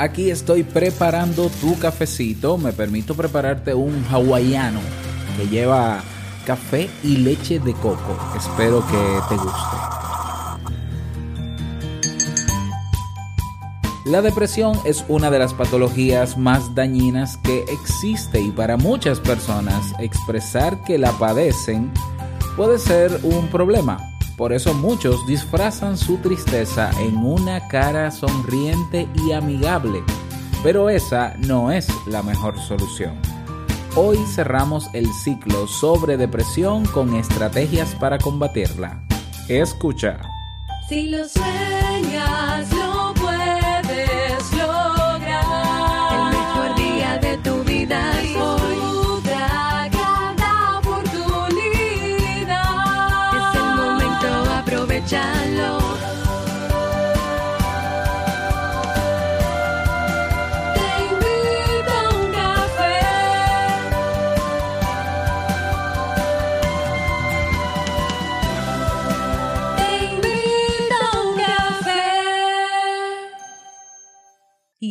Aquí estoy preparando tu cafecito. Me permito prepararte un hawaiano que lleva café y leche de coco. Espero que te guste. La depresión es una de las patologías más dañinas que existe y para muchas personas expresar que la padecen puede ser un problema. Por eso muchos disfrazan su tristeza en una cara sonriente y amigable. Pero esa no es la mejor solución. Hoy cerramos el ciclo sobre depresión con estrategias para combatirla. Escucha.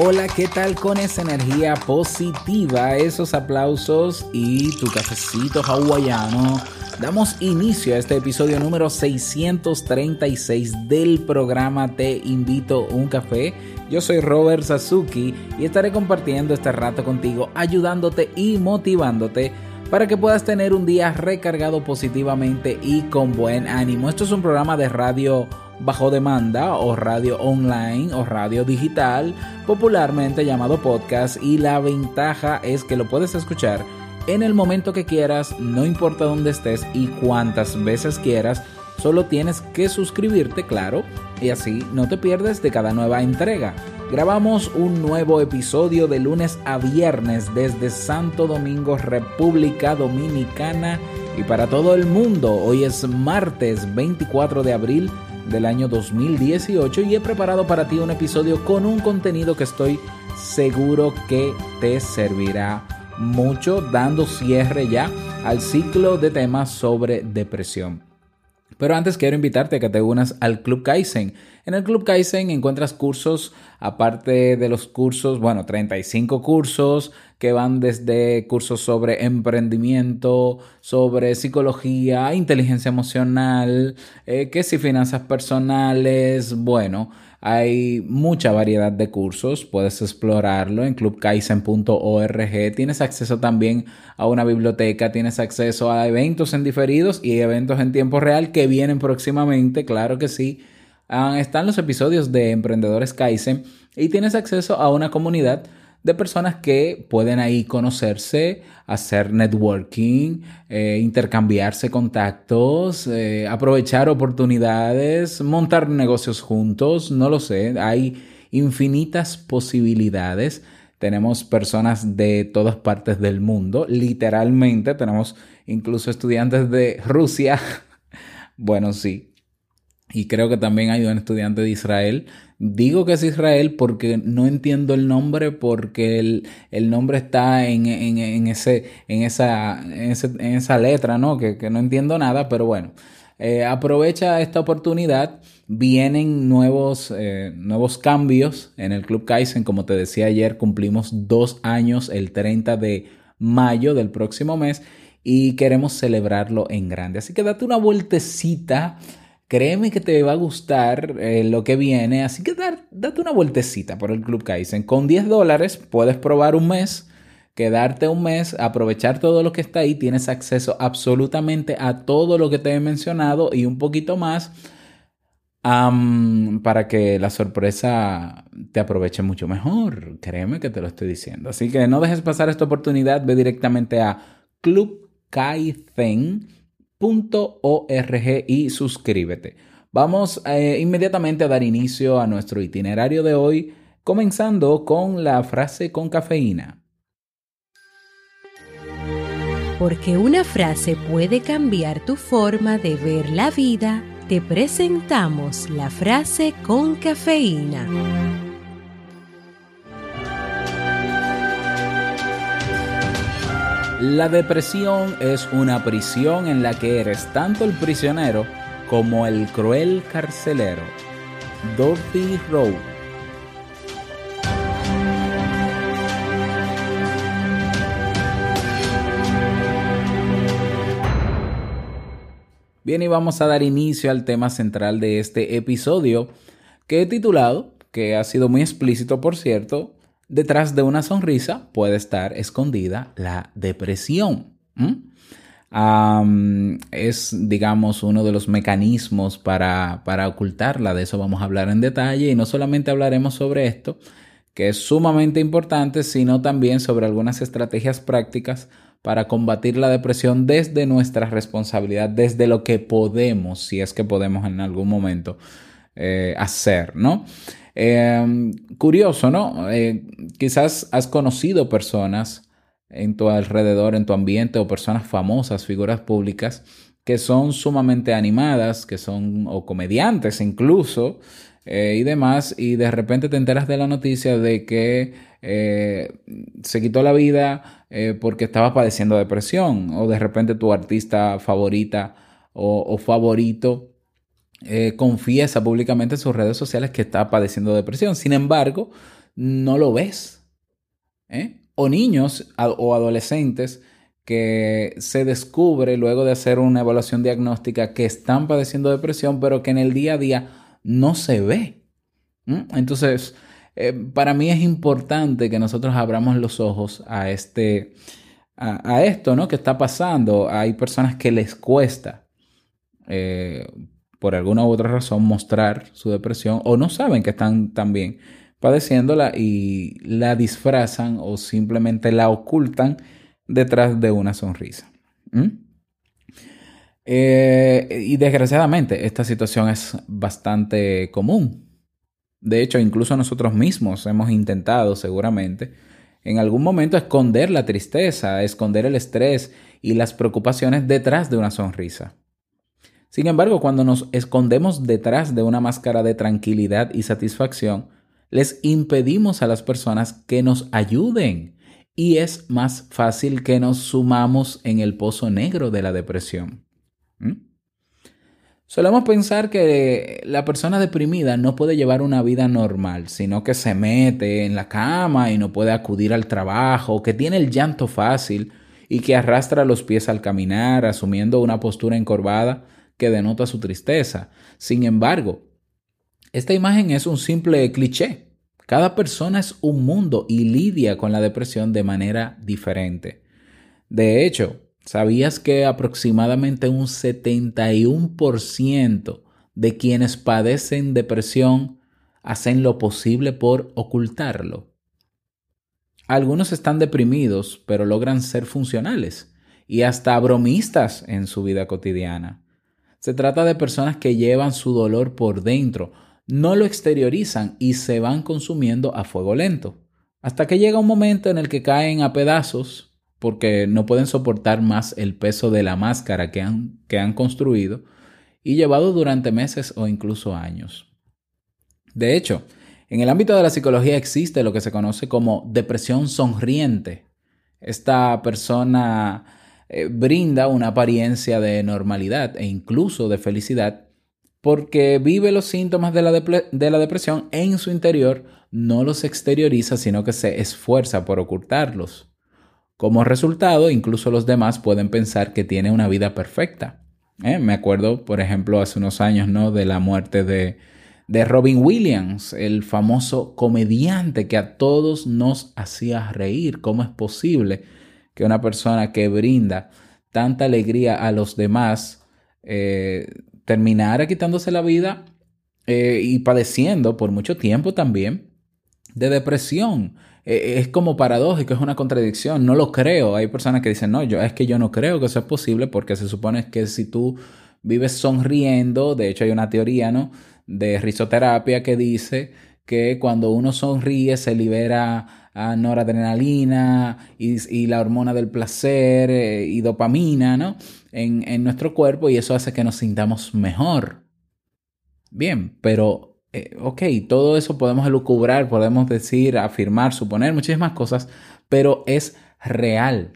Hola, ¿qué tal con esa energía positiva, esos aplausos y tu cafecito hawaiano? Damos inicio a este episodio número 636 del programa Te invito un café. Yo soy Robert Sasuki y estaré compartiendo este rato contigo, ayudándote y motivándote para que puedas tener un día recargado positivamente y con buen ánimo. Esto es un programa de radio bajo demanda o radio online o radio digital, popularmente llamado podcast y la ventaja es que lo puedes escuchar en el momento que quieras, no importa dónde estés y cuántas veces quieras, solo tienes que suscribirte, claro, y así no te pierdes de cada nueva entrega. Grabamos un nuevo episodio de lunes a viernes desde Santo Domingo, República Dominicana y para todo el mundo. Hoy es martes 24 de abril del año 2018 y he preparado para ti un episodio con un contenido que estoy seguro que te servirá mucho dando cierre ya al ciclo de temas sobre depresión. Pero antes quiero invitarte a que te unas al Club Kaizen. En el Club Kaizen encuentras cursos, aparte de los cursos, bueno, 35 cursos que van desde cursos sobre emprendimiento, sobre psicología, inteligencia emocional, eh, que si finanzas personales, bueno, hay mucha variedad de cursos, puedes explorarlo en clubkaizen.org. Tienes acceso también a una biblioteca, tienes acceso a eventos en diferidos y eventos en tiempo real que vienen próximamente, claro que sí. Ah, están los episodios de Emprendedores Kaizen y tienes acceso a una comunidad de personas que pueden ahí conocerse, hacer networking, eh, intercambiarse contactos, eh, aprovechar oportunidades, montar negocios juntos, no lo sé, hay infinitas posibilidades. Tenemos personas de todas partes del mundo, literalmente tenemos incluso estudiantes de Rusia. bueno, sí. Y creo que también hay un estudiante de Israel. Digo que es Israel porque no entiendo el nombre, porque el, el nombre está en, en, en, ese, en, esa, en, ese, en, esa letra, ¿no? Que, que, no entiendo nada, pero bueno. Eh, aprovecha esta oportunidad. Vienen nuevos, eh, nuevos cambios en el Club Kaizen. Como te decía ayer, cumplimos dos años el 30 de mayo del próximo mes y queremos celebrarlo en grande. Así que date una vueltecita Créeme que te va a gustar eh, lo que viene, así que date una vueltecita por el Club Kaizen. Con 10 dólares puedes probar un mes, quedarte un mes, aprovechar todo lo que está ahí, tienes acceso absolutamente a todo lo que te he mencionado y un poquito más para que la sorpresa te aproveche mucho mejor. Créeme que te lo estoy diciendo. Así que no dejes pasar esta oportunidad, ve directamente a Club Kaizen .org y suscríbete. Vamos eh, inmediatamente a dar inicio a nuestro itinerario de hoy, comenzando con la frase con cafeína. Porque una frase puede cambiar tu forma de ver la vida, te presentamos la frase con cafeína. La depresión es una prisión en la que eres tanto el prisionero como el cruel carcelero. Dorothy Rowe. Bien, y vamos a dar inicio al tema central de este episodio, que he titulado, que ha sido muy explícito por cierto, detrás de una sonrisa puede estar escondida la depresión. Es, digamos, uno de los mecanismos para, para ocultarla. De eso vamos a hablar en detalle y no solamente hablaremos sobre esto, que es sumamente importante, sino también sobre algunas estrategias prácticas para combatir la depresión desde nuestra responsabilidad, desde lo que podemos, si es que podemos en algún momento eh, hacer, ¿no? Eh, curioso, ¿no? Eh, quizás has conocido personas en tu alrededor, en tu ambiente, o personas famosas, figuras públicas, que son sumamente animadas, que son, o comediantes incluso, eh, y demás, y de repente te enteras de la noticia de que eh, se quitó la vida porque estaba padeciendo depresión, o de repente tu artista favorita o favorito confiesa públicamente en sus redes sociales que está padeciendo depresión. Sin embargo, no lo ves. ¿eh? o niños o adolescentes que se descubre luego de hacer una evaluación diagnóstica que están padeciendo depresión, pero que en el día a día no se ve. Entonces, eh, para mí es importante que nosotros abramos los ojos a, este, a, esto ¿no? que está pasando. Hay personas que les cuesta, eh, por alguna u otra razón, mostrar su depresión o no saben que están tan bien padeciéndola y la disfrazan o simplemente la ocultan detrás de una sonrisa. Eh, y desgraciadamente esta situación es bastante común. De hecho, incluso nosotros mismos hemos intentado seguramente en algún momento esconder la tristeza, esconder el estrés y las preocupaciones detrás de una sonrisa. Sin embargo, cuando nos escondemos detrás de una máscara de tranquilidad y satisfacción, les impedimos a las personas que nos ayuden y es más fácil que nos sumamos en el pozo negro de la depresión. ¿Mm? Solemos pensar que la persona deprimida no puede llevar una vida normal, sino que se mete en la cama y no puede acudir al trabajo, que tiene el llanto fácil y que arrastra los pies al caminar, asumiendo una postura encorvada que denota su tristeza. Sin embargo, esta imagen es un simple cliché. Cada persona es un mundo y lidia con la depresión de manera diferente. De hecho, ¿sabías que aproximadamente un 71% de quienes padecen depresión hacen lo posible por ocultarlo? Algunos están deprimidos, pero logran ser funcionales y hasta bromistas en su vida cotidiana. Se trata de personas que llevan su dolor por dentro, no lo exteriorizan y se van consumiendo a fuego lento, hasta que llega un momento en el que caen a pedazos porque no pueden soportar más el peso de la máscara que han, que han construido y llevado durante meses o incluso años. De hecho, en el ámbito de la psicología existe lo que se conoce como depresión sonriente. Esta persona eh, brinda una apariencia de normalidad e incluso de felicidad porque vive los síntomas de la, de la, depresión en su interior, no los exterioriza, sino que se esfuerza por ocultarlos. Como resultado, incluso los demás pueden pensar que tiene una vida perfecta. ¿eh? Me acuerdo, por ejemplo, hace unos años, ¿no? De la muerte de, de Robin Williams, el famoso comediante que a todos nos hacía reír. ¿Cómo es posible que una persona que brinda tanta alegría a los demás eh, terminara quitándose la vida eh, y padeciendo por mucho tiempo también de depresión. Eh, es como paradójico, es una contradicción, no lo creo. Hay personas que dicen, no, yo es que yo no creo que eso es posible porque se supone que si tú vives sonriendo, de hecho hay una teoría, ¿no? De risoterapia que dice que cuando uno sonríe se libera a noradrenalina y, y la hormona del placer eh, y dopamina, ¿no? En, en nuestro cuerpo y eso hace que nos sintamos mejor. Bien, pero eh, ok, todo eso podemos elucubrar, podemos decir, afirmar, suponer muchísimas cosas, pero es real.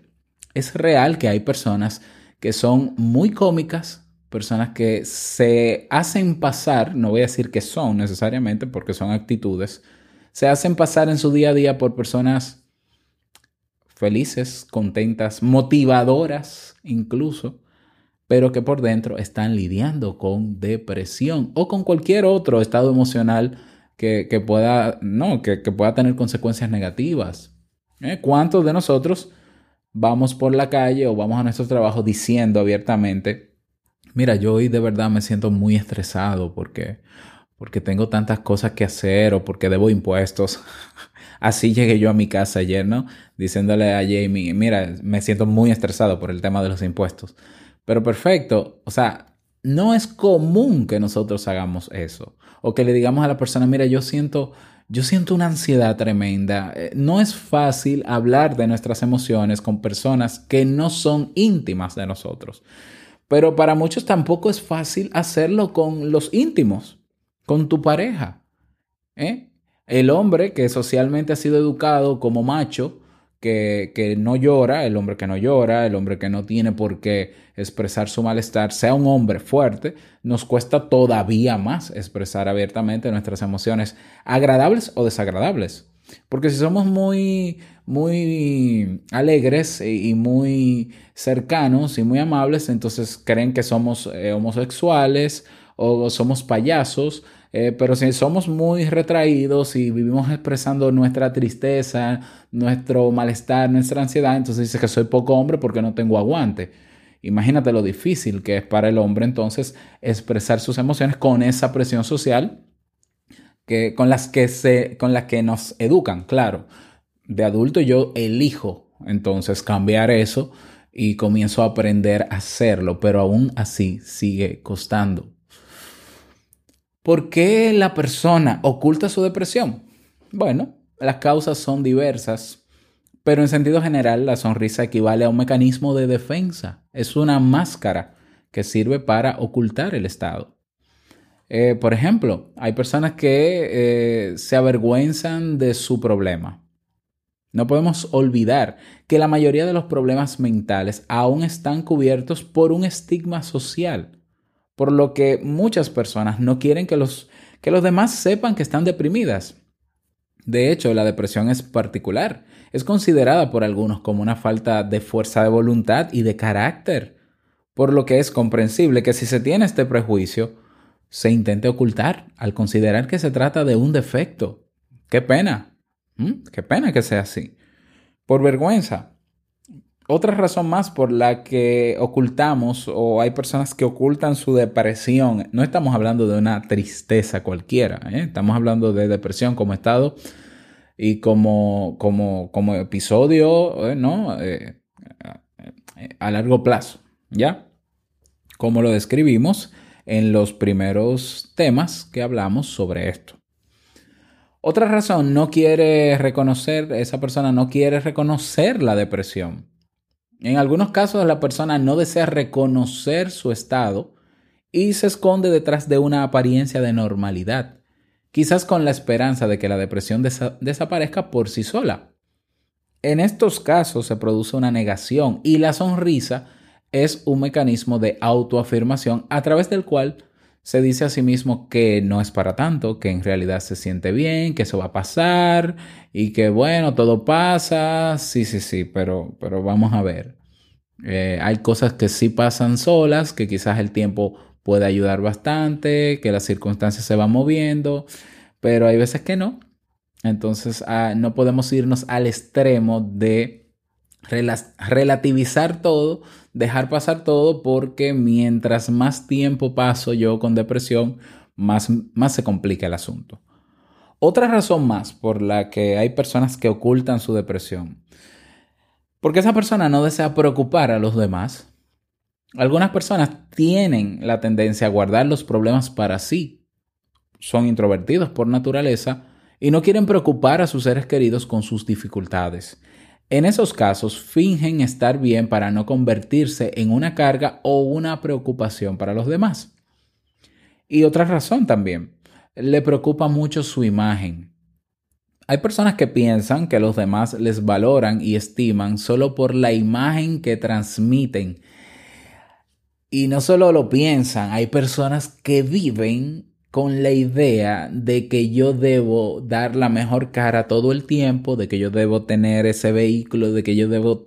Es real que hay personas que son muy cómicas, personas que se hacen pasar, no voy a decir que son necesariamente porque son actitudes, se hacen pasar en su día a día por personas felices, contentas, motivadoras incluso, pero que por dentro están lidiando con depresión o con cualquier otro estado emocional que, que pueda, no, que, que, pueda tener consecuencias negativas. ¿Eh? ¿Cuántos de nosotros vamos por la calle o vamos a nuestro trabajo diciendo abiertamente, mira, yo hoy de verdad me siento muy estresado porque, porque tengo tantas cosas que hacer o porque debo impuestos? Así llegué yo a mi casa ayer, ¿no? Diciéndole a Jamie, mira, me siento muy estresado por el tema de los impuestos. Pero perfecto, o sea, no es común que nosotros hagamos eso. O que le digamos a la persona, mira, yo siento, yo siento una ansiedad tremenda. Eh, no es fácil hablar de nuestras emociones con personas que no son íntimas de nosotros. Pero para muchos tampoco es fácil hacerlo con los íntimos, con tu pareja. ¿eh? El hombre que socialmente ha sido educado como macho, que, que, no llora, el hombre que no llora, el hombre que no tiene por qué expresar su malestar, sea un hombre fuerte, nos cuesta todavía más expresar abiertamente nuestras emociones, agradables o desagradables. Porque si somos muy, muy alegres y muy cercanos y muy amables, entonces creen que somos eh, homosexuales o somos payasos, eh, pero si somos muy retraídos y vivimos expresando nuestra tristeza, nuestro malestar, nuestra ansiedad, entonces dice que soy poco hombre porque no tengo aguante. Imagínate lo difícil que es para el hombre entonces expresar sus emociones con esa presión social que, con, las que se, con las que nos educan, claro. De adulto yo elijo entonces cambiar eso y comienzo a aprender a hacerlo, pero aún así sigue costando. ¿Por qué la persona oculta su depresión? Bueno, las causas son diversas, pero en sentido general la sonrisa equivale a un mecanismo de defensa. Es una máscara que sirve para ocultar el estado. Eh, por ejemplo, hay personas que eh, se avergüenzan de su problema. No podemos olvidar que la mayoría de los problemas mentales aún están cubiertos por un estigma social por lo que muchas personas no quieren que los, que los demás sepan que están deprimidas. De hecho, la depresión es particular. Es considerada por algunos como una falta de fuerza de voluntad y de carácter, por lo que es comprensible que si se tiene este prejuicio, se intente ocultar al considerar que se trata de un defecto. Qué pena. Qué pena que sea así. Por vergüenza, otra razón más por la que ocultamos o hay personas que ocultan su depresión, no estamos hablando de una tristeza cualquiera, ¿eh? estamos hablando de depresión como estado y como, como, como episodio ¿eh? ¿no? Eh, a largo plazo, ¿ya? Como lo describimos en los primeros temas que hablamos sobre esto. Otra razón, no quiere reconocer, esa persona no quiere reconocer la depresión. En algunos casos la persona no desea reconocer su estado y se esconde detrás de una apariencia de normalidad, quizás con la esperanza de que la depresión desaparezca por sí sola. En estos casos se produce una negación y la sonrisa es un mecanismo de autoafirmación a través del cual se dice a sí mismo que no es para tanto, que en realidad se siente bien, que eso va a pasar y que bueno, todo pasa, sí, sí, sí, pero, pero vamos a ver. Eh, hay cosas que sí pasan solas, que quizás el tiempo puede ayudar bastante, que las circunstancias se van moviendo, pero hay veces que no. Entonces ah, no podemos irnos al extremo de relativizar todo, dejar pasar todo, porque mientras más tiempo paso yo con depresión, más, más se complica el asunto. Otra razón más por la que hay personas que ocultan su depresión, porque esa persona no desea preocupar a los demás. Algunas personas tienen la tendencia a guardar los problemas para sí. Son introvertidos por naturaleza y no quieren preocupar a sus seres queridos con sus dificultades. En esos casos, fingen estar bien para no convertirse en una carga o una preocupación para los demás. Y otra razón también, le preocupa mucho su imagen. Hay personas que piensan que los demás les valoran y estiman solo por la imagen que transmiten. Y no solo lo piensan, hay personas que viven con la idea de que yo debo dar la mejor cara todo el tiempo, de que yo debo tener ese vehículo, de que yo debo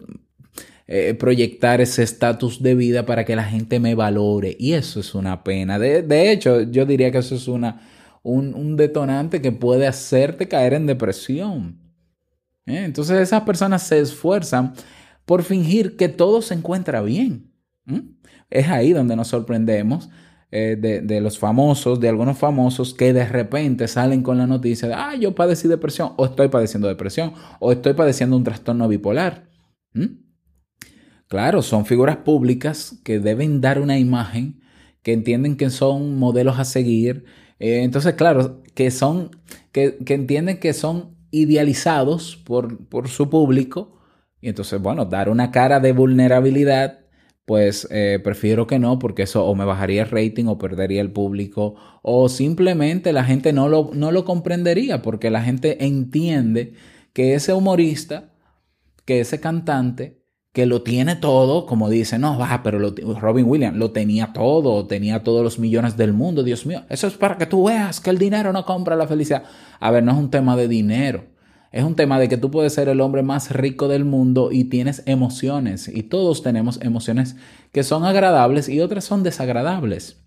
eh, proyectar ese estatus de vida para que la gente me valore. Y eso es una pena. De, hecho, yo diría que eso es una, un, un, detonante que puede hacerte caer en depresión. ¿Eh? Entonces esas personas se esfuerzan por fingir que todo se encuentra bien. ¿Mm? Es ahí donde nos sorprendemos eh, de, de, los famosos, de algunos famosos que de repente salen con la noticia de, ah, yo padecí depresión, o estoy padeciendo depresión, o estoy padeciendo un trastorno bipolar. ¿Mm? Claro, son figuras públicas que deben dar una imagen, que entienden que son modelos a seguir. Eh, entonces, claro, que son, que, que, entienden que son idealizados por, por su público. Y entonces, bueno, dar una cara de vulnerabilidad pues eh, prefiero que no, porque eso o me bajaría el rating o perdería el público, o simplemente la gente no lo, no lo comprendería, porque la gente entiende que ese humorista, que ese cantante, que lo tiene todo, como dice, no, va, pero lo, Robin Williams lo tenía todo, tenía todos los millones del mundo, Dios mío, eso es para que tú veas que el dinero no compra la felicidad. A ver, no es un tema de dinero. Es un tema de que tú puedes ser el hombre más rico del mundo y tienes emociones. Y todos tenemos emociones que son agradables y otras son desagradables.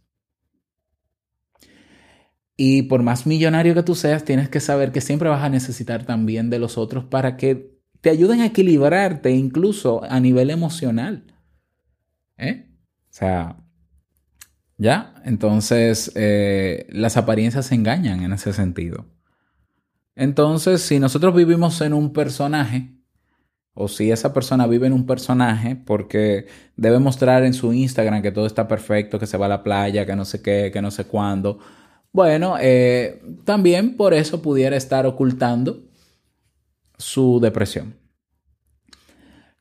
Y por más millonario que tú seas, tienes que saber que siempre vas a necesitar también de los otros para que te ayuden a equilibrarte incluso a nivel emocional. ¿Eh? O sea, ¿ya? Entonces, eh, las apariencias engañan en ese sentido. Entonces, si nosotros vivimos en un personaje, o si esa persona vive en un personaje, porque debe mostrar en su Instagram que todo está perfecto, que se va a la playa, que no sé qué, que no sé cuándo, bueno, eh, también por eso pudiera estar ocultando su depresión.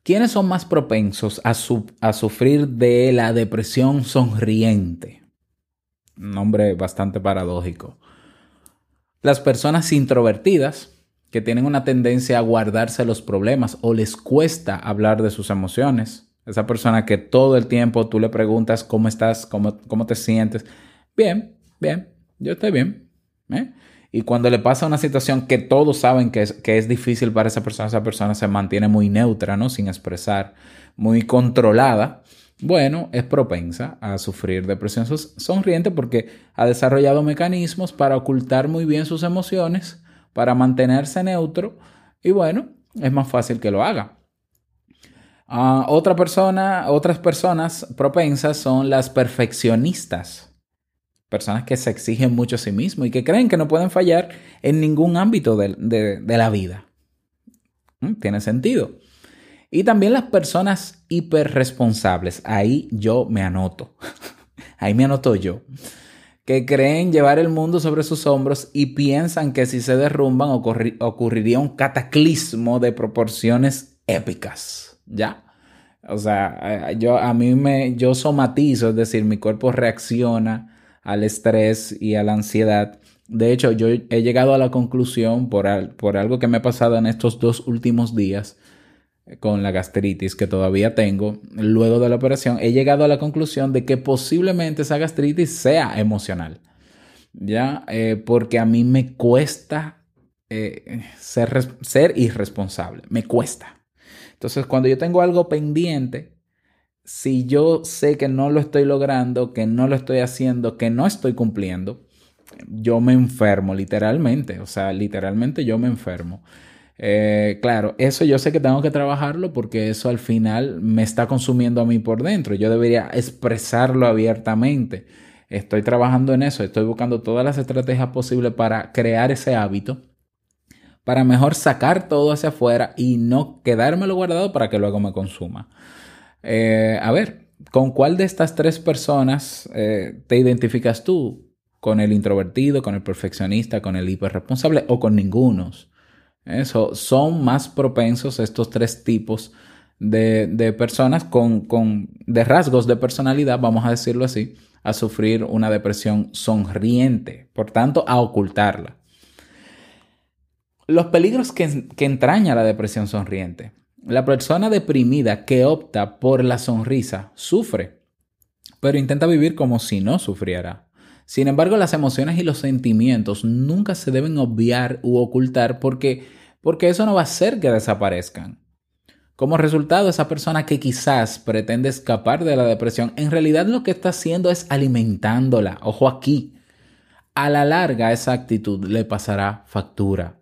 ¿Quiénes son más propensos a, a sufrir de la depresión sonriente? Nombre bastante paradójico. Las personas introvertidas, que tienen una tendencia a guardarse los problemas o les cuesta hablar de sus emociones. Esa persona que todo el tiempo tú le preguntas cómo estás, cómo, cómo te sientes. Bien, bien, yo estoy bien. ¿eh? Y cuando le pasa una situación que todos saben que es, que es difícil para esa persona, esa persona se mantiene muy neutra, ¿no? Sin expresar, muy controlada bueno, es propensa a sufrir depresión sonriente porque ha desarrollado mecanismos para ocultar muy bien sus emociones, para mantenerse neutro y bueno, es más fácil que lo haga. Uh, otra persona, otras personas propensas son las perfeccionistas, personas que se exigen mucho a sí mismos y que creen que no pueden fallar en ningún ámbito de la vida. ¿Mm? Tiene sentido. Y también las personas hiperresponsables. Ahí yo me anoto. Ahí me anoto yo. Que creen llevar el mundo sobre sus hombros y piensan que si se derrumban ocurriría un cataclismo de proporciones épicas. ¿Ya? O sea, yo a mí me yo somatizo, es decir, mi cuerpo reacciona al estrés y a la ansiedad. De hecho, yo he llegado a la conclusión por, por algo que me ha pasado en estos dos últimos días con la gastritis que todavía tengo luego de la operación, he llegado a la conclusión de que posiblemente esa gastritis sea emocional. ¿Ya? Eh, porque a mí me cuesta eh, ser, ser irresponsable, me cuesta. Entonces, cuando yo tengo algo pendiente, si yo sé que no lo estoy logrando, que no lo estoy haciendo, que no estoy cumpliendo, yo me enfermo literalmente, o sea, literalmente yo me enfermo. Eh, claro, eso yo sé que tengo que trabajarlo porque eso al final me está consumiendo a mí por dentro. Yo debería expresarlo abiertamente. Estoy trabajando en eso, estoy buscando todas las estrategias posibles para crear ese hábito, para mejor sacar todo hacia afuera y no quedármelo guardado para que luego me consuma. Eh, a ver, ¿con cuál de estas tres personas eh, te identificas tú? con el introvertido, con el perfeccionista, con el hiperresponsable o con ningunos. Eso, son más propensos estos tres tipos de, de personas con, con, de rasgos de personalidad, vamos a decirlo así, a sufrir una depresión sonriente, por tanto, a ocultarla. Los peligros que, que entraña la depresión sonriente. La persona deprimida que opta por la sonrisa sufre, pero intenta vivir como si no sufriera. Sin embargo, las emociones y los sentimientos nunca se deben obviar u ocultar porque, porque eso no va a hacer que desaparezcan. Como resultado, esa persona que quizás pretende escapar de la depresión, en realidad lo que está haciendo es alimentándola. Ojo aquí. A la larga, esa actitud le pasará factura.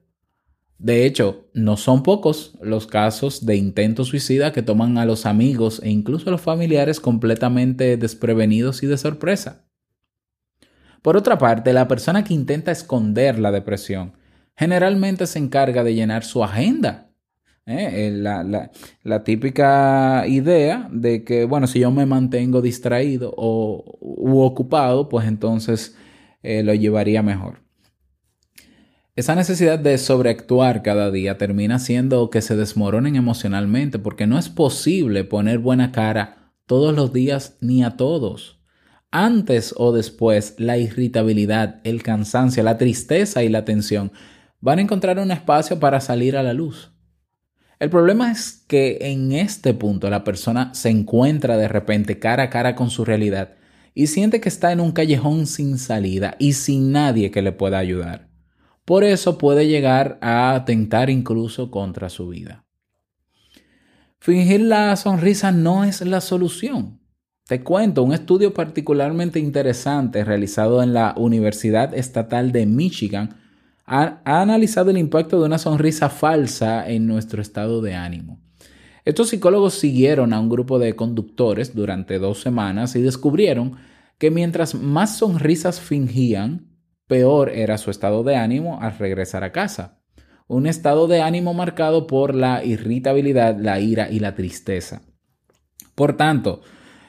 De hecho, no son pocos los casos de intento suicida que toman a los amigos e incluso a los familiares completamente desprevenidos y de sorpresa. Por otra parte, la persona que intenta esconder la depresión generalmente se encarga de llenar su agenda. ¿eh? La, la, típica idea de que, bueno, si yo me mantengo distraído o u ocupado, pues entonces eh, lo llevaría mejor. Esa necesidad de sobreactuar cada día termina haciendo que se desmoronen emocionalmente porque no es posible poner buena cara todos los días ni a todos. Antes o después, la irritabilidad, el cansancio, la tristeza y la tensión van a encontrar un espacio para salir a la luz. El problema es que en este punto la persona se encuentra de repente cara a cara con su realidad y siente que está en un callejón sin salida y sin nadie que le pueda ayudar. Por eso puede llegar a atentar incluso contra su vida. Fingir la sonrisa no es la solución. Te cuento un estudio particularmente interesante realizado en la Universidad Estatal de Michigan ha, analizado el impacto de una sonrisa falsa en nuestro estado de ánimo. Estos psicólogos siguieron a un grupo de conductores durante dos semanas y descubrieron que mientras más sonrisas fingían, peor era su estado de ánimo al regresar a casa. Un estado de ánimo marcado por la irritabilidad, la ira y la tristeza. Por tanto,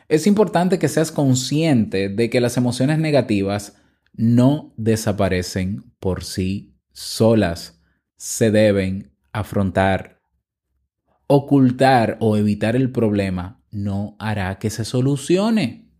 es importante que seas consciente de que las emociones negativas no desaparecen por sí solas. Se deben afrontar. Ocultar o evitar el problema no hará que se solucione.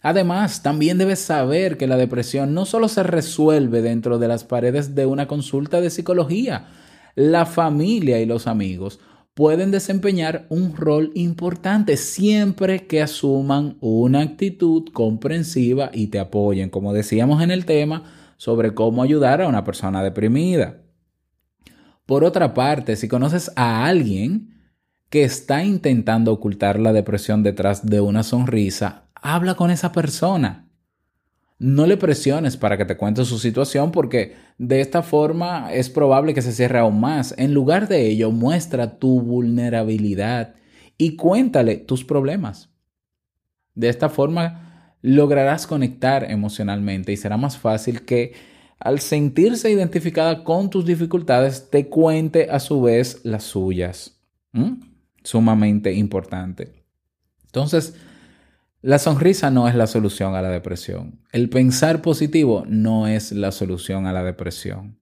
Además, también debes saber que la depresión no solo se resuelve dentro de las paredes de una consulta de psicología, la familia y los amigos pueden desempeñar un rol importante siempre que asuman una actitud comprensiva y te apoyen, como decíamos en el tema sobre cómo ayudar a una persona deprimida. Por otra parte, si conoces a alguien que está intentando ocultar la depresión detrás de una sonrisa, habla con esa persona. No le presiones para que te cuente su situación porque de esta forma es probable que se cierre aún más. En lugar de ello, muestra tu vulnerabilidad y cuéntale tus problemas. De esta forma lograrás conectar emocionalmente y será más fácil que al sentirse identificada con tus dificultades te cuente a su vez las suyas. ¿Mm? Sumamente importante. Entonces, la sonrisa no es la solución a la depresión. El pensar positivo no es la solución a la depresión.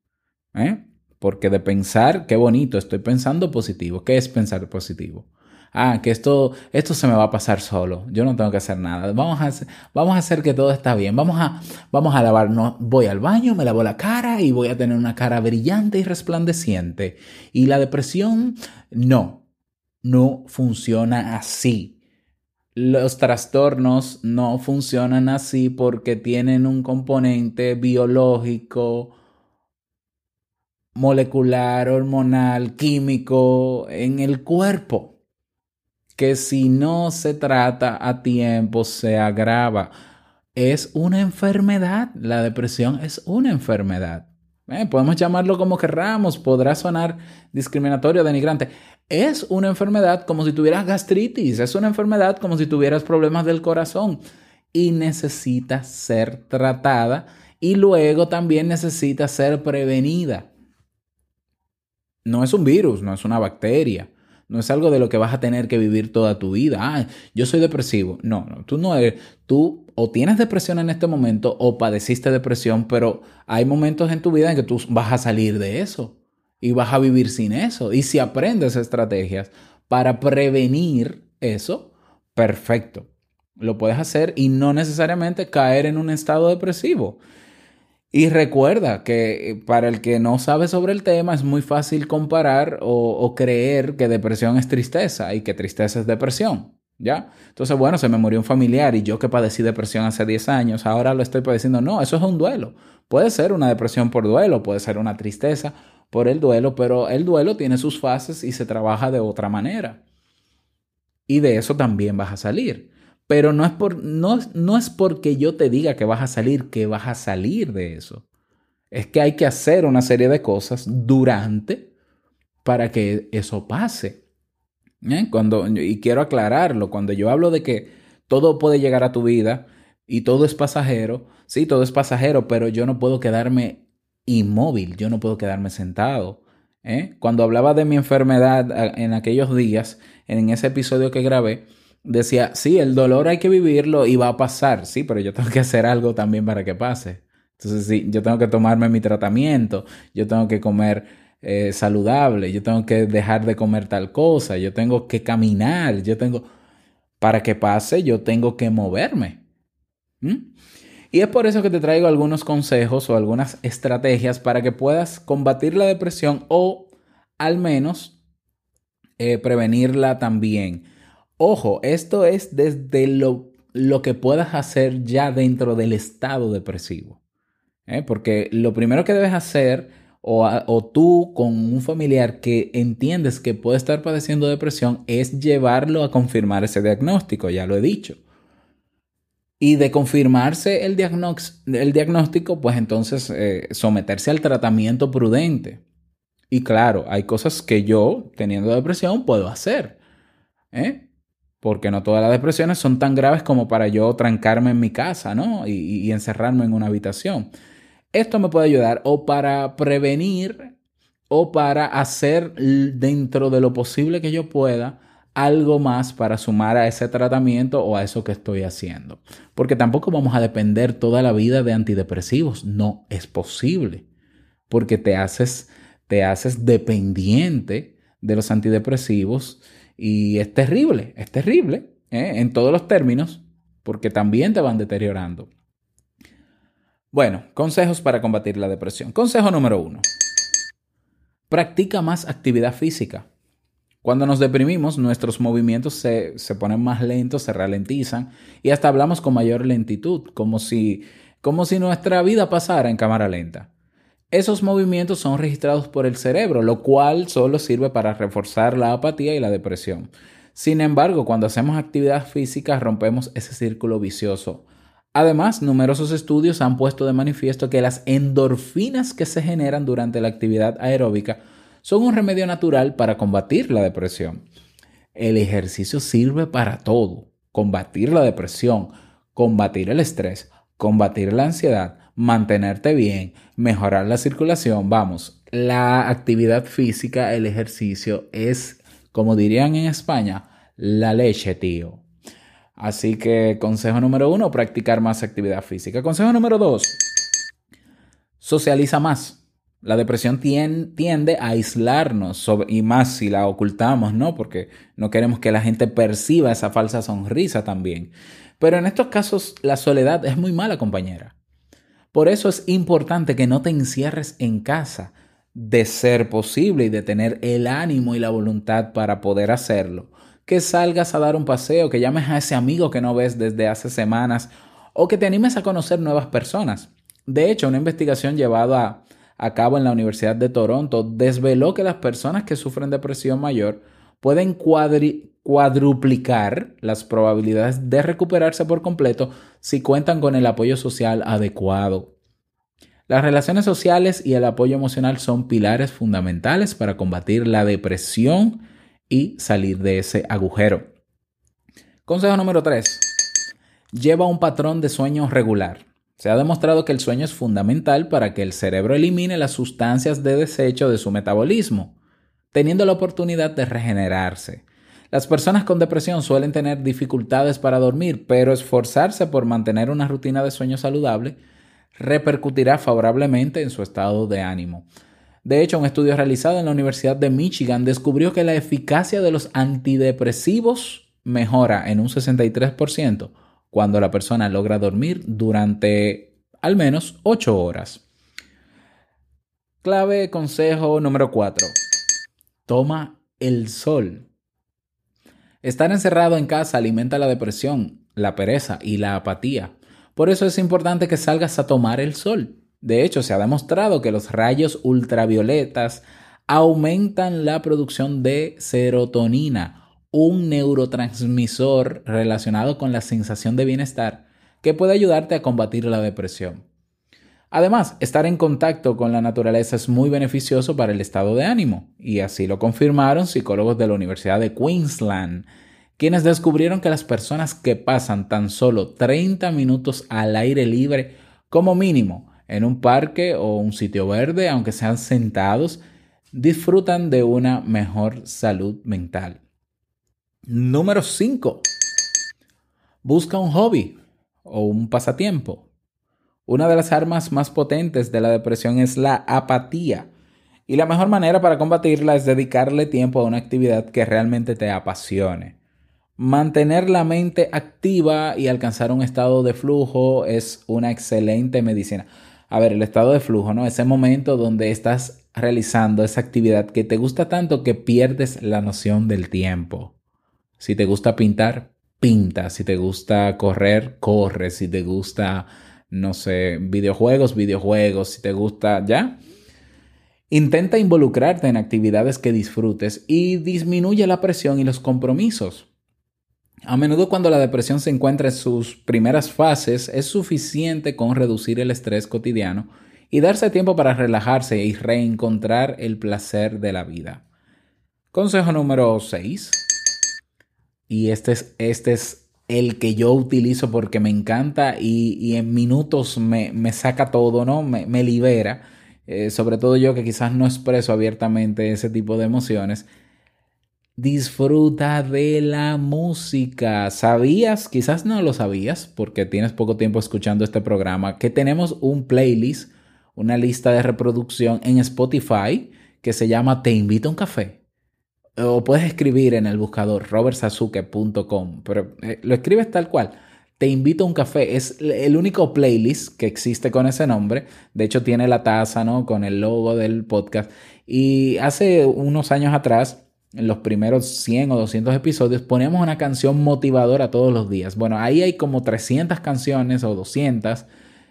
¿eh? Porque de pensar, qué bonito, estoy pensando positivo. ¿Qué es pensar positivo? Ah, que esto, esto se me va a pasar solo. Yo no tengo que hacer nada. Vamos a hacer, vamos a hacer que todo está bien. Vamos a, vamos a lavarnos. Voy al baño, me lavo la cara y voy a tener una cara brillante y resplandeciente. Y la depresión, no, no funciona así. Los trastornos no funcionan así porque tienen un componente biológico, molecular, hormonal, químico en el cuerpo, que si no se trata a tiempo se agrava. Es una enfermedad, la depresión es una enfermedad. Eh, podemos llamarlo como querramos, podrá sonar discriminatorio, denigrante. Es una enfermedad como si tuvieras gastritis, es una enfermedad como si tuvieras problemas del corazón y necesita ser tratada y luego también necesita ser prevenida. No es un virus, no es una bacteria, No es algo de lo que vas a tener que vivir toda tu vida. Ah, yo soy depresivo. No, no, tú no eres. Tú o tienes depresión en este momento o padeciste depresión, pero hay momentos en tu vida en que tú vas a salir de eso y vas a vivir sin eso. Y si aprendes estrategias para prevenir eso, perfecto. Lo puedes hacer y no necesariamente caer en un estado depresivo. Y recuerda que eh, para el que no sabe sobre el tema es muy fácil comparar o, creer que depresión es tristeza y que tristeza es depresión. ¿Ya? Entonces, bueno, se me murió un familiar y yo que padecí depresión hace 10 años, ahora lo estoy padeciendo. No, eso es un duelo. Puede ser una depresión por duelo, puede ser una tristeza por el duelo, pero el duelo tiene sus fases y se trabaja de otra manera. Y de eso también vas a salir. Pero no es, por, no, no es porque yo te diga que vas a salir, que vas a salir de eso. Es que hay que hacer una serie de cosas durante para que eso pase. ¿Eh? Cuando, y quiero aclararlo, cuando yo hablo de que todo puede llegar a tu vida y todo es pasajero, sí, todo es pasajero, pero yo no puedo quedarme inmóvil, yo no puedo quedarme sentado. ¿eh? Cuando hablaba de mi enfermedad en aquellos días, en ese episodio que grabé, decía, sí, el dolor hay que vivirlo y va a pasar, sí, pero yo tengo que hacer algo también para que pase. Entonces, sí, yo tengo que tomarme mi tratamiento, yo tengo que comer eh, saludable, yo tengo que dejar de comer tal cosa, yo tengo que caminar, yo tengo, para que pase, yo tengo que moverme. Y es por eso que te traigo algunos consejos o algunas estrategias para que puedas combatir la depresión o al menos eh, prevenirla también. Ojo, esto es desde lo, lo, que puedas hacer ya dentro del estado depresivo. ¿eh? Porque lo primero que debes hacer, o, o, tú con un familiar que entiendes que puede estar padeciendo depresión, es llevarlo a confirmar ese diagnóstico, ya lo he dicho. Y de confirmarse el, diagnóstico, pues entonces eh, someterse al tratamiento prudente. Y claro, hay cosas que yo, teniendo depresión, puedo hacer. ¿eh? porque no todas las depresiones son tan graves como para yo trancarme en mi casa, ¿no? Y, encerrarme en una habitación. Esto me puede ayudar o para prevenir o para hacer dentro de lo posible que yo pueda algo más para sumar a ese tratamiento o a eso que estoy haciendo. Porque tampoco vamos a depender toda la vida de antidepresivos. No es posible. Porque te haces, te haces dependiente de los antidepresivos y es terrible, es terrible ¿eh? en todos los términos, porque también te van deteriorando. Bueno, consejos para combatir la depresión. Consejo número uno. Practica más actividad física. Cuando nos deprimimos, nuestros movimientos se, se, ponen más lentos, se ralentizan y hasta hablamos con mayor lentitud, como si, como si nuestra vida pasara en cámara lenta. Esos movimientos son registrados por el cerebro, lo cual solo sirve para reforzar la apatía y la depresión. Sin embargo, cuando hacemos actividad física rompemos ese círculo vicioso. Además, numerosos estudios han puesto de manifiesto que las endorfinas que se generan durante la actividad aeróbica son un remedio natural para combatir la depresión. El ejercicio sirve para todo. Combatir la depresión, combatir el estrés, combatir la ansiedad, mantenerte bien, mejorar la circulación. Vamos, la actividad física, el ejercicio es, como dirían en España, la leche, tío. Así que consejo número uno, practicar más actividad física. Consejo número dos, socializa más. La depresión tiende a aislarnos y más si la ocultamos, ¿no? Porque no queremos que la gente perciba esa falsa sonrisa también. Pero en estos casos la soledad es muy mala compañera. Por eso es importante que no te encierres en casa, de ser posible y de tener el ánimo y la voluntad para poder hacerlo. Que salgas a dar un paseo, que llames a ese amigo que no ves desde hace semanas o que te animes a conocer nuevas personas. De hecho, una investigación llevada a cabo en la Universidad de Toronto desveló que las personas que sufren depresión mayor pueden cuadruplicar las probabilidades de recuperarse por completo si cuentan con el apoyo social adecuado. Las relaciones sociales y el apoyo emocional son pilares fundamentales para combatir la depresión y salir de ese agujero. Consejo número 3. Lleva un patrón de sueño regular. Se ha demostrado que el sueño es fundamental para que el cerebro elimine las sustancias de desecho de su metabolismo. teniendo la oportunidad de regenerarse. Las personas con depresión suelen tener dificultades para dormir, pero esforzarse por mantener una rutina de sueño saludable repercutirá favorablemente en su estado de ánimo. De hecho, un estudio realizado en la Universidad de Michigan descubrió que la eficacia de los antidepresivos mejora en un 63% cuando la persona logra dormir durante al menos 8 horas. Clave consejo número 4. Toma el sol. Estar encerrado en casa alimenta la depresión, la pereza y la apatía. Por eso es importante que salgas a tomar el sol. De hecho, se ha demostrado que los rayos ultravioletas aumentan la producción de serotonina, un neurotransmisor relacionado con la sensación de bienestar que puede ayudarte a combatir la depresión. Además, estar en contacto con la naturaleza es muy beneficioso para el estado de ánimo, y así lo confirmaron psicólogos de la Universidad de Queensland, quienes descubrieron que las personas que pasan tan solo 30 minutos al aire libre como mínimo en un parque o un sitio verde, aunque sean sentados, disfrutan de una mejor salud mental. Número 5. Busca un hobby o un pasatiempo. Una de las armas más potentes de la depresión es la apatía. Y la mejor manera para combatirla es dedicarle tiempo a una actividad que realmente te apasione. Mantener la mente activa y alcanzar un estado de flujo es una excelente medicina. A ver, el estado de flujo, ¿no? Ese momento donde estás realizando esa actividad que te gusta tanto que pierdes la noción del tiempo. Si te gusta pintar, pinta. Si te gusta correr, corre. Si te gusta, no sé, videojuegos, videojuegos. Si te gusta, ¿ya? Intenta involucrarte en actividades que disfrutes y disminuye la presión y los compromisos. A menudo cuando la depresión se encuentra en sus primeras fases, es suficiente con reducir el estrés cotidiano y darse tiempo para relajarse y reencontrar el placer de la vida. Consejo número 6 y este es, este es el que yo utilizo porque me encanta y, en minutos me, saca todo, ¿no? Me, libera. Eh, sobre todo yo que quizás no expreso abiertamente ese tipo de emociones. Disfruta de la música. ¿Sabías? Quizás no lo sabías porque tienes poco tiempo escuchando este programa, que tenemos un playlist, una lista de reproducción en Spotify que se llama Te invito a un café o puedes escribir en el buscador robertsazuke.com, pero eh, lo escribes tal cual. Te invito a un café. Es el único playlist que existe con ese nombre. De hecho, tiene la taza, ¿no? Con el logo del podcast. Y hace unos años atrás, en los primeros 100 o 200 episodios, poníamos una canción motivadora todos los días. Bueno, ahí hay como 300 canciones o 200.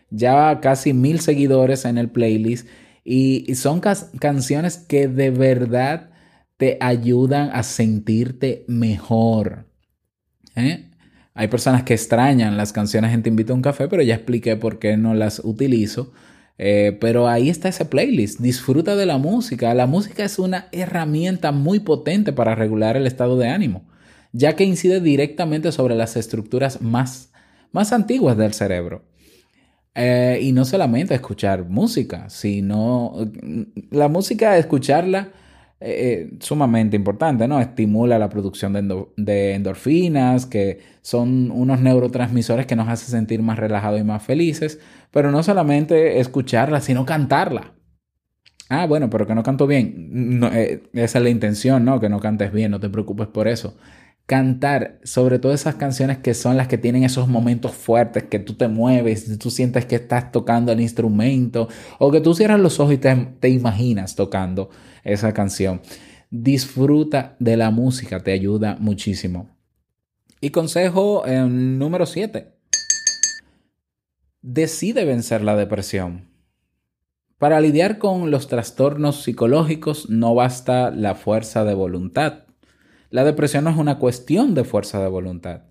Ya casi mil seguidores en el playlist. Y, son canciones que de verdad te ayudan a sentirte mejor. ¿eh? Hay personas que extrañan las canciones en Te invito a un café, pero ya expliqué por qué no las utilizo. Eh, pero ahí está ese playlist. Disfruta de la música. La música es una herramienta muy potente para regular el estado de ánimo, ya que incide directamente sobre las estructuras más, más antiguas del cerebro. Eh, y no solamente escuchar música, sino la música, escucharla eh, eh, sumamente importante, ¿no? Estimula la producción de, endorfinas, que son unos neurotransmisores que nos hacen sentir más relajados y más felices, pero no solamente escucharla, sino cantarla. Ah, bueno, pero que no canto bien. Eh, esa es la intención, ¿no? Que no cantes bien, no te preocupes por eso. Cantar, sobre todo esas canciones que son las que tienen esos momentos fuertes, que tú te mueves, tú sientes que estás tocando el instrumento, o que tú cierras los ojos y te imaginas tocando esa canción. Disfruta de la música, te ayuda muchísimo. Y consejo eh, número 7. Decide vencer la depresión. Para lidiar con los trastornos psicológicos no basta la fuerza de voluntad. La depresión no es una cuestión de fuerza de voluntad,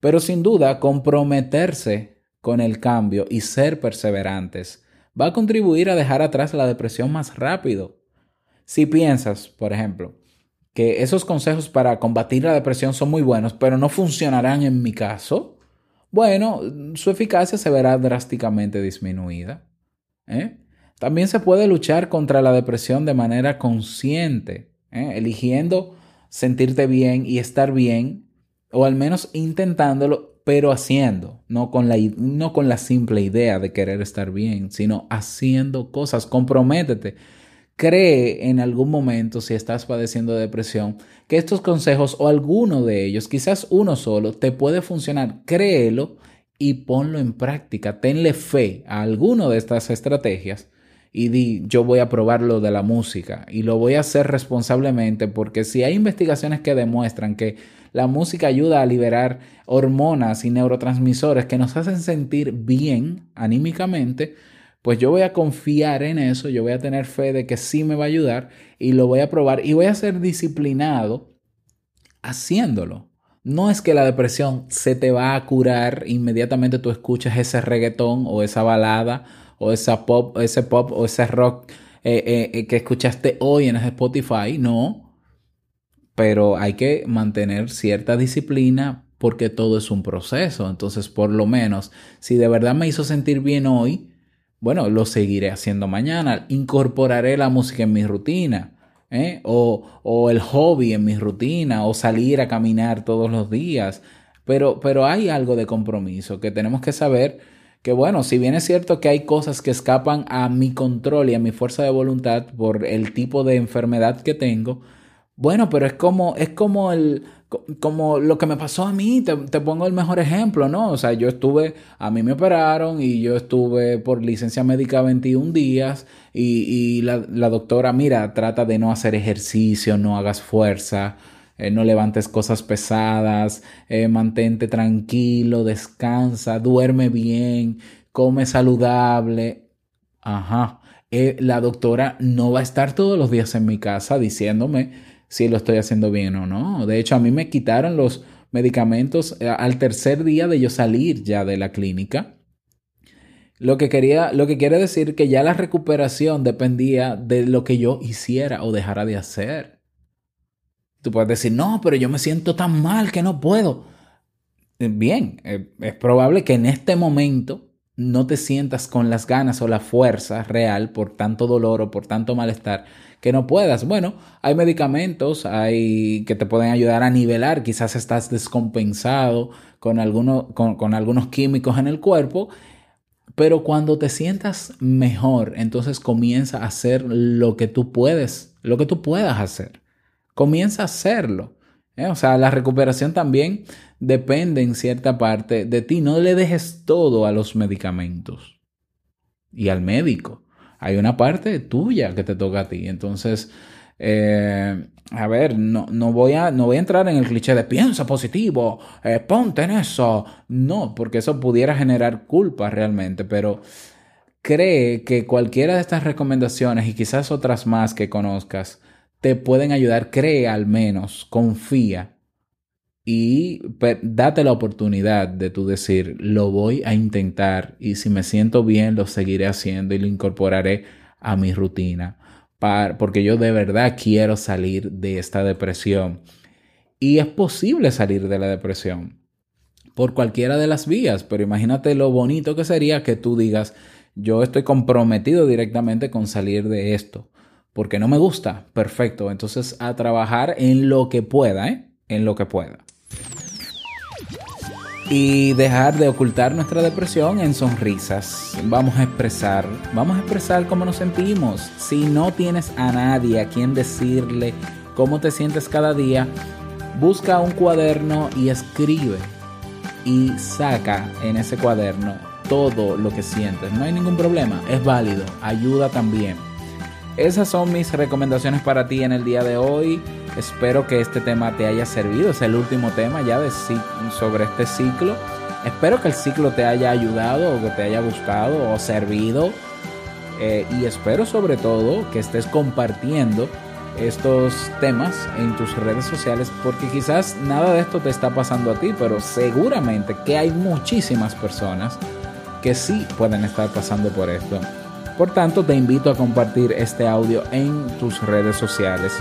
pero sin duda comprometerse con el cambio y ser perseverantes va a contribuir a dejar atrás la depresión más rápido. Si piensas, por ejemplo, que esos consejos para combatir la depresión son muy buenos, pero no funcionarán en mi caso, bueno, su eficacia se verá drásticamente disminuida. ¿eh? También se puede luchar contra la depresión de manera consciente. ¿eh? eligiendo sentirte bien y estar bien, o al menos intentándolo, pero haciendo, no con, la, no con la simple idea de querer estar bien, sino haciendo cosas, comprométete. Cree en algún momento, si estás padeciendo depresión, que estos consejos o alguno de ellos, quizás uno solo, te puede funcionar. Créelo y ponlo en práctica. Tenle fe a alguno de estas estrategias y di, yo voy a probar lo de la música y lo voy a hacer responsablemente porque si hay investigaciones que demuestran que la música ayuda a liberar hormonas y neurotransmisores que nos hacen sentir bien anímicamente, pues yo voy a confiar en eso, yo voy a tener fe de que sí me va a ayudar y lo voy a probar y voy a ser disciplinado haciéndolo. No es que la depresión se te va a curar inmediatamente tú escuchas ese reggaetón o esa balada o esa pop, ese pop o ese rock eh, eh, eh, que escuchaste hoy en Spotify, no. Pero hay que mantener cierta disciplina porque todo es un proceso. Entonces, por lo menos, si de verdad me hizo sentir bien hoy, bueno, lo seguiré haciendo mañana. Incorporaré la música en mi rutina. O, o, el hobby en mi rutina. O salir a caminar todos los días. Pero, pero hay algo de compromiso que tenemos que saber que bueno, si bien es cierto que hay cosas que escapan a mi control y a mi fuerza de voluntad por el tipo de enfermedad que tengo, bueno, pero es como, es como el, como lo que me pasó a mí, te, pongo el mejor ejemplo, ¿no? O sea, yo estuve, a mí me operaron y yo estuve por licencia médica 21 días y, y la, la doctora, mira, trata de no hacer ejercicio, no hagas fuerza, eh, no levantes cosas pesadas, eh, mantente tranquilo, descansa, duerme bien, come saludable. Ajá. Eh, la doctora no va a estar todos los días en mi casa diciéndome si lo estoy haciendo bien o no. De hecho, a mí me quitaron los medicamentos al tercer día de yo salir ya de la clínica. Lo que quería, lo que quiere decir que ya la recuperación dependía de lo que yo hiciera o dejara de hacer. Tú puedes decir, no, pero yo me siento tan mal que no puedo. Eh, bien, eh, es probable que en este momento no te sientas con las ganas o la fuerza real por tanto dolor o por tanto malestar que no puedas. Bueno, hay medicamentos hay que te pueden ayudar a nivelar, quizás estás descompensado con, con, con algunos químicos en el cuerpo, pero cuando te sientas mejor, entonces comienza a hacer lo que tú puedes, lo que tú puedas hacer. Comienza a hacerlo. ¿eh? O sea, la recuperación también depende en cierta parte de ti. No le dejes todo a los medicamentos y al médico. Hay una parte tuya que te toca a ti. Entonces, eh, a ver, no, no, voy a, no voy a entrar en el cliché de piensa positivo, eh, ponte en eso. No, porque eso pudiera generar culpa realmente, pero cree que cualquiera de estas recomendaciones y quizás otras más que conozcas te pueden ayudar, cree al menos, confía y date la oportunidad de tú decir, lo voy a intentar y si me siento bien, lo seguiré haciendo y lo incorporaré a mi rutina, porque yo de verdad quiero salir de esta depresión. Y es posible salir de la depresión por cualquiera de las vías, pero imagínate lo bonito que sería que tú digas, yo estoy comprometido directamente con salir de esto porque no me gusta, perfecto. Entonces a trabajar en lo que pueda, ¿eh? En lo que pueda. Y dejar de ocultar nuestra depresión en sonrisas. Vamos a expresar, vamos a expresar cómo nos sentimos. Si no tienes a nadie a quien decirle cómo te sientes cada día, busca un cuaderno y escribe. Y saca en ese cuaderno todo lo que sientes. No hay ningún problema, es válido, ayuda también. Esas son mis recomendaciones para ti en el día de hoy. Espero que este tema te haya servido. Es el último tema ya de, sobre este ciclo. Espero que el ciclo te haya ayudado o que te haya gustado o servido. Eh, y espero sobre todo que estés compartiendo estos temas en tus redes sociales porque quizás nada de esto te está pasando a ti, pero seguramente que hay muchísimas personas que sí pueden estar pasando por esto. Por tanto, te invito a compartir este audio en tus redes sociales.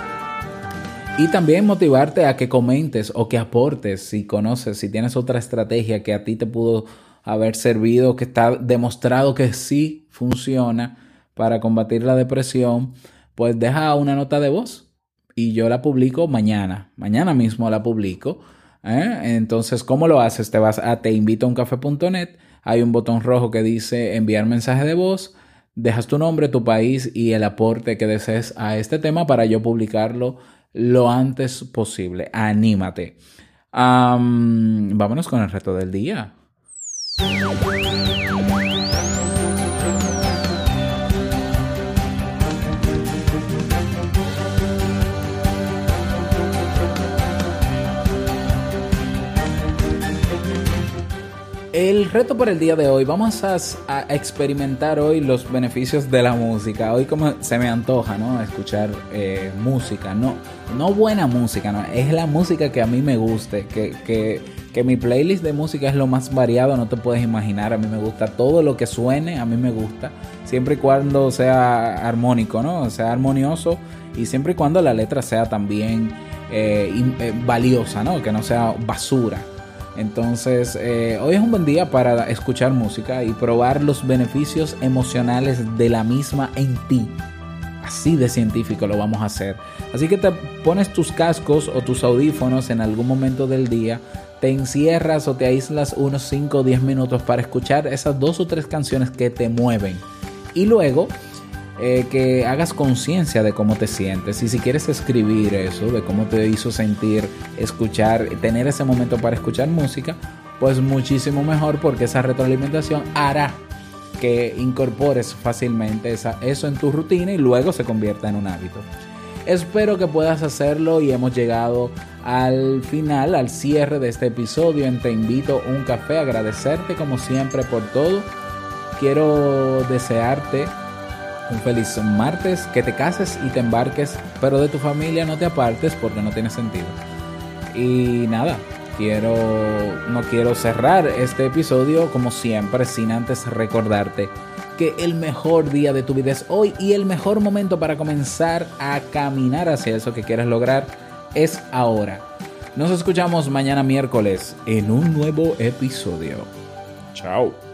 Y también motivarte a que comentes o que aportes si conoces, si tienes otra estrategia que a ti te pudo haber servido, que está demostrado que sí funciona para combatir la depresión, pues deja una nota de voz y yo la publico mañana. Mañana mismo la publico. ¿eh? Entonces, ¿cómo lo haces? Te vas a teinvitouncafe.net. Hay un botón rojo que dice enviar mensaje de voz. Dejas tu nombre, tu país y el aporte que desees a este tema para yo publicarlo lo antes posible. Anímate. Vámonos con el reto del día. El reto por el día de hoy, vamos a, experimentar hoy los beneficios de la música. Hoy como se me antoja, ¿no? Escuchar eh, música, no, no buena música, ¿no? Es la música que a mí me guste, que, que, que mi playlist de música es lo más variado, no te puedes imaginar. A mí me gusta todo lo que suene, a mí me gusta, siempre y cuando sea armónico, ¿no? Sea armonioso y siempre y cuando la letra sea también eh, eh, valiosa, ¿no? Que no sea basura. Entonces, eh, hoy es un buen día para escuchar música y probar los beneficios emocionales de la misma en ti. Así de científico lo vamos a hacer. Así que te pones tus cascos o tus audífonos en algún momento del día, te encierras o te aíslas unos 5 o 10 minutos para escuchar esas dos o tres canciones que te mueven. Y luego eh, que hagas conciencia de cómo te sientes y si quieres escribir eso, de cómo te hizo sentir escuchar, tener ese momento para escuchar música, pues muchísimo mejor porque esa retroalimentación hará que incorpores fácilmente esa- eso en tu rutina y luego se convierta en un hábito. Espero que puedas hacerlo y hemos llegado al final, al cierre de este episodio en Te invito a un café, agradecerte como siempre por todo. Quiero desearte un feliz martes, que te cases y te embarques, pero de tu familia no te apartes porque no tiene sentido. Y nada, quiero no quiero cerrar este episodio como siempre sin antes recordarte que el mejor día de tu vida es hoy y el mejor momento para comenzar a caminar hacia eso que quieres lograr es ahora. Nos escuchamos mañana miércoles en un nuevo episodio. Chao.